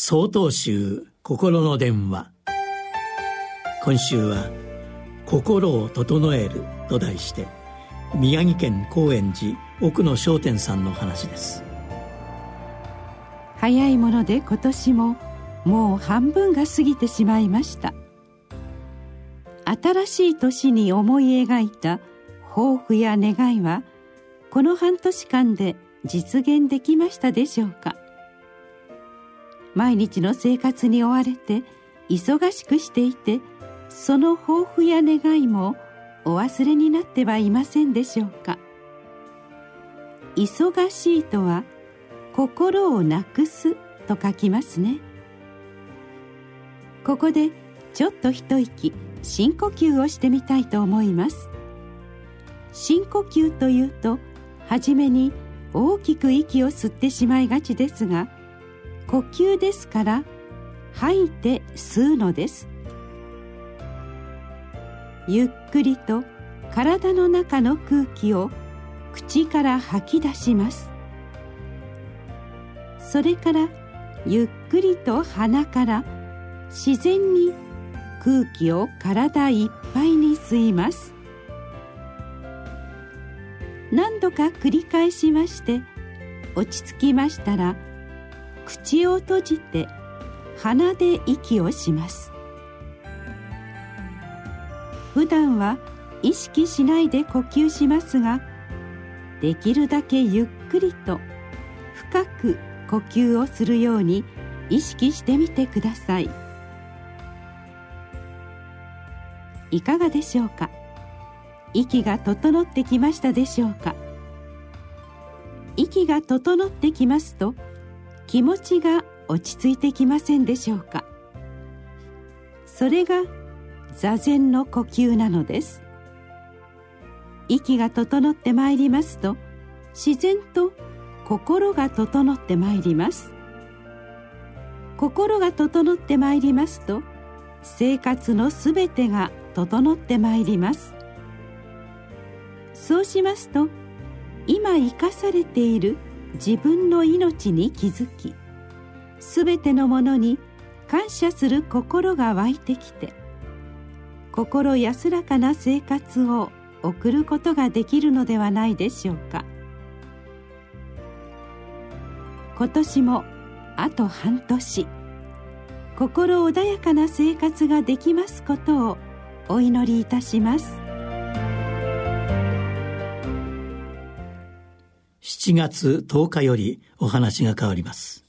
総統集心の電話。今週は「心を整える」と題して宮城県高円寺奥野商店さんの話です。早いもので今年ももう半分が過ぎてしまいました。新しい年に思い描いた抱負や願いはこの半年間で実現できましたでしょうか。毎日の生活に追われて忙しくしていてその抱負や願いもお忘れになってはいませんでしょうか。忙しいとは心をなくすと書きますね。ここでちょっと一息深呼吸をしてみたいと思います。深呼吸というと初めに大きく息を吸ってしまいがちですが呼吸ですから吐いて吸うのです。ゆっくりと体の中の空気を口から吐き出します。それからゆっくりと鼻から自然に空気を体いっぱいに吸います。何度か繰り返しまして落ち着きましたら口を閉じて鼻で息をします。普段は意識しないで呼吸しますができるだけゆっくりと深く呼吸をするように意識してみてください。いかがでしょうか？息が整ってきましたでしょうか？息が整ってきますと気持ちが落ち着いてきませんでしょうか？それが座禅の呼吸なのです。息が整ってまいりますと自然と心が整ってまいります。心が整ってまいりますと生活のすべてが整ってまいります。そうしますと今生かされている自分の命に気づきすべてのものに感謝する心が湧いてきて心安らかな生活を送ることができるのではないでしょうか。今年もあと半年心穏やかな生活ができますことをお祈りいたします。7月10日よりお話が変わります。